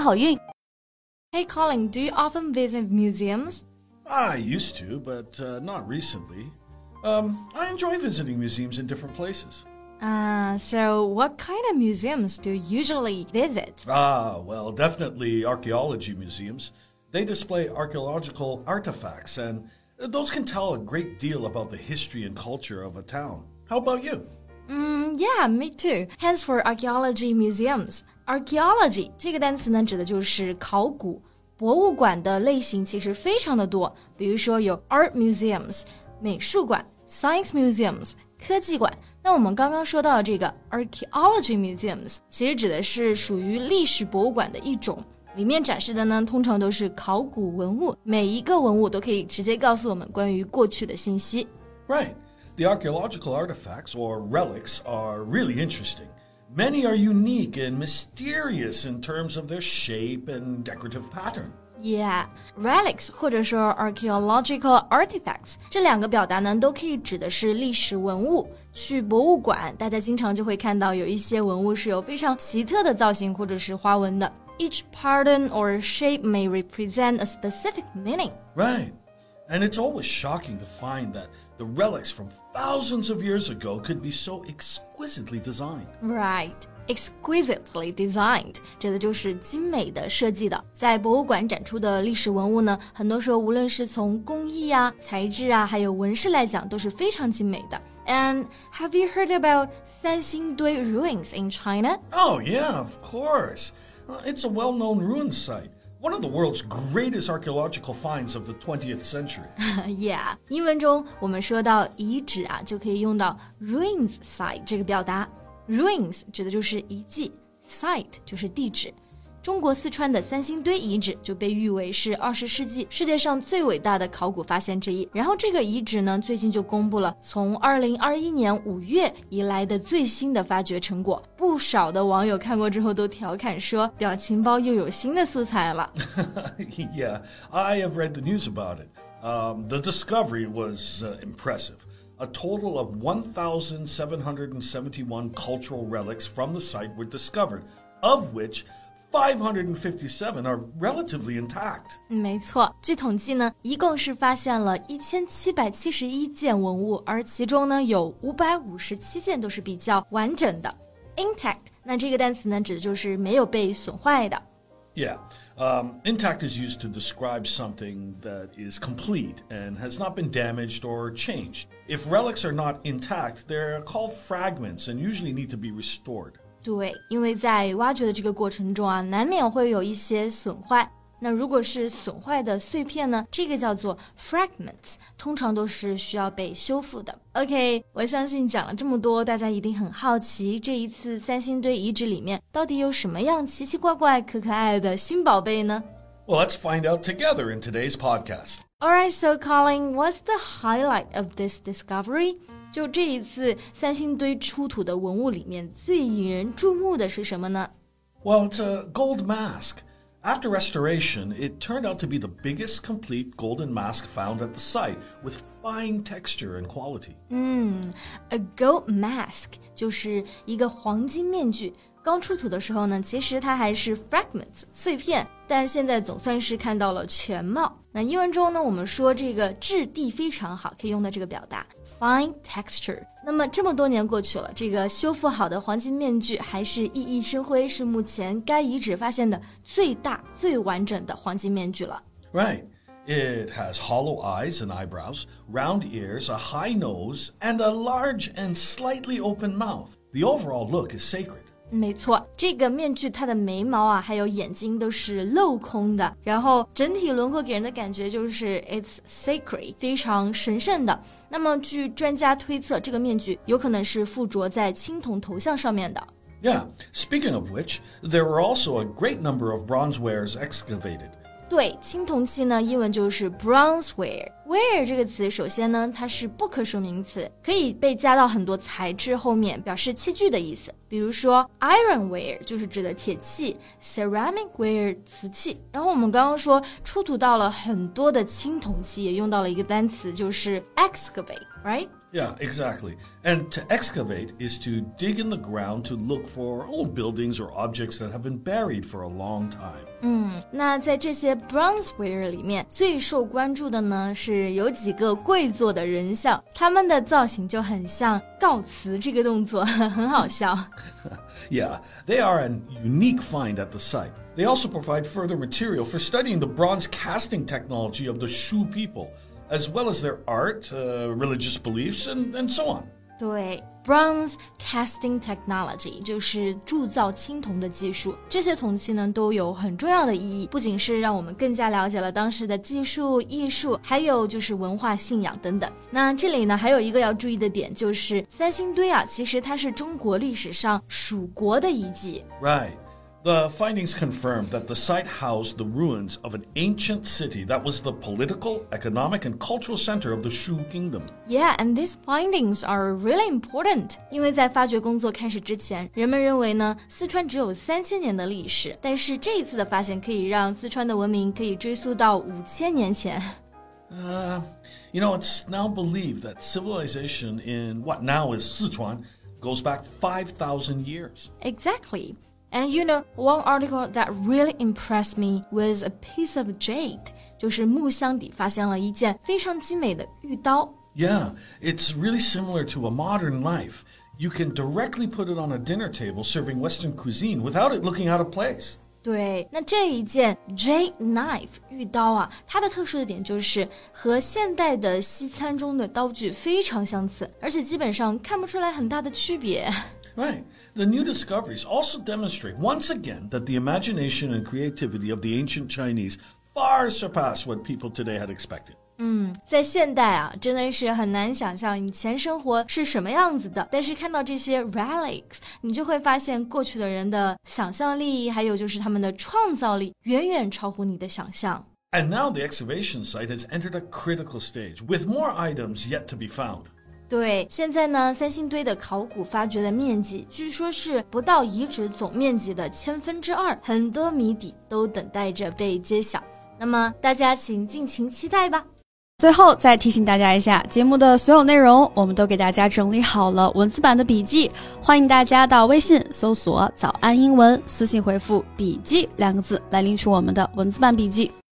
好运！Hey Colin, do you often visit museums? I used to, but uh, not recently. Um, I enjoy visiting museums in different places. Uh, so what kind of museums do you usually visit? Ah, well, definitely archaeology museums. They display archaeological artifacts, and those can tell a great deal about the history and culture of a town. How about you? Mm, yeah, me too. Hence for archaeology museums. Archaeology 这个单词呢，指的就是考古。博物馆的类型其实非常的多，比如说有 art museums 美术馆 Science museums 科技馆。那我们刚刚说到的这个 archaeology museums，其实指的是属于历史博物馆的一种，里面展示的呢，通常都是考古文物，每一个文物都可以直接告诉我们关于过去的信息。Right. The archaeological artifacts or relics are really interesting. Many are unique and mysterious in terms of their shape and decorative pattern. Yeah, relics 或者说 archaeological artifacts 这两个表达呢，都可以指的是历史文物。去博物馆，大家经常就会看到有一些文物是有非常奇特的造型或者是花纹的。Each pattern or shape may represent a specific meaning. Right, and it's always shocking to find that the relics from thousands of years ago could be so exquisitely designed. Right exquisitely designed，指的就是精美的设计的。在博物馆展出的历史文物呢，很多时候无论是从工艺啊、材质啊，还有纹饰来讲，都是非常精美的。And have you heard about Sanxingdui ruins in China? Oh yeah, of course. Uh, it's a well-known ruin site. One of the world's greatest archaeological finds of the 20th century. yeah，英文中我们说到遗址啊，就可以用到 ruins site 这个表达。Ruins 指的就是遗迹，site 就是地址。 中国四川的三星堆遗址就被誉为是二十世纪世界上最伟大的考古发现之一。然后这个遗址呢，最近就公布了从二零二一年五月以来的最新的发掘成果。不少的网友看过之后都调侃说，表情包又有新的素材了。yeah, I have read the news about it. Um, the discovery was uh, impressive. a total of 1,771 cultural relics from the site were discovered, of which 557 are relatively intact. 没错，据统计呢，一共是发现了一千七百七十一件文物，而其中呢有五百五十七件都是比较完整的。intact，那这个单词呢指的就是没有被损坏的。Yeah. Um, intact is used to describe something that is complete and has not been damaged or changed. If relics are not intact, they're called fragments and usually need to be restored. 对，因为在挖掘的这个过程中啊，难免会有一些损坏。那如果是损坏的碎片呢？这个叫做 fragments，通常都是需要被修复的。OK，我相信讲了这么多，大家一定很好奇，这一次三星堆遗址里面到底有什么样奇奇怪怪、可可爱的新宝贝呢？Well, let's find out together in today's podcast. Alright, so Colin, what's the highlight of this discovery? 就这一次三星堆出土的文物里面最引人注目的是什么呢？Well, it's a gold mask. After restoration, it turned out to be the biggest complete golden mask found at the site, with fine texture and quality. 嗯，a gold mask 就是一个黄金面具。刚出土的时候呢，其实它还是 fragments 碎片，但现在总算是看到了全貌。那英文中呢，我们说这个质地非常好，可以用到这个表达。 Fine texture。那么这么多年过去了，这个修复好的黄金面具还是熠熠生辉，是目前该遗址发现的最大、最完整的黄金面具了。Right. It has hollow eyes and eyebrows, round ears, a high nose, and a large and slightly open mouth. The overall look is sacred. 没错，这个面具它的眉毛啊，还有眼睛都是镂空的，然后整体轮廓给人的感觉就是 it's sacred，非常神圣的。那么据专家推测，这个面具有可能是附着在青铜头像上面的。 Yeah, speaking of which, there were also a great number of bronze wares excavated. 对，青铜器呢，英文就是 bronzeware。ware 这个词，首先呢，它是不可数名词，可以被加到很多材质后面，表示器具的意思。比如说 ironware 就是指的铁器，ceramicware 瓷器。然后我们刚刚说出土到了很多的青铜器，也用到了一个单词，就是 excavate，right？excavate，right？Yeah, exactly. And to excavate is to dig in the ground to look for old buildings or objects that have been buried for a long time. 嗯，那在这些 bronzeware 里面，最受关注的呢是有几个跪坐的人像，他们的造型就很像告辞这个动作，很好笑。yeah, they are an unique find at the site. They also provide further material for studying the bronze casting technology of the Shu people as well as their art, uh, religious beliefs, and, and so on. 对，bronze casting technology 就是铸造青铜的技术。这些铜器呢都有很重要的意义，不仅是让我们更加了解了当时的技术、艺术，还有就是文化信仰等等。那这里呢还有一个要注意的点，就是三星堆啊，其实它是中国历史上蜀国的遗迹。Right. The findings confirmed that the site housed the ruins of an ancient city that was the political, economic, and cultural center of the Shu kingdom. Yeah, and these findings are really important. 因为在发掘工作开始之前，人们认为呢，四川只有三千年的历史，但是这一次的发现可以让四川的文明可以追溯到五千年前。Uh, you know, it's now believed that civilization in what now is Sichuan goes back 5,000 years. Exactly. And you know, one article that really impressed me was a piece of jade，就是木箱底发现了一件非常精美的玉刀。Yeah, it's really similar to a modern knife. You can directly put it on a dinner table serving Western cuisine without it looking out of place. 对，那这一件 jade knife 玉刀啊，它的特殊的点就是和现代的西餐中的刀具非常相似，而且基本上看不出来很大的区别。Right. The new discoveries also demonstrate once again that the imagination and creativity of the ancient Chinese far surpass what people today had expected. 嗯，在现代啊，真的是很难想象以前生活是什么样子的。但是看到这些 relics，你就会发现过去的人的想象力，还有就是他们的创造力，远远超乎你的想象。And now the excavation site has entered a critical stage, with more items yet to be found. 对，现在呢，三星堆的考古发掘的面积据说是不到遗址总面积的千分之二，很多谜底都等待着被揭晓。那么大家请尽情期待吧。最后再提醒大家一下，节目的所有内容我们都给大家整理好了文字版的笔记，欢迎大家到微信搜索“早安英文”，私信回复“笔记”两个字来领取我们的文字版笔记。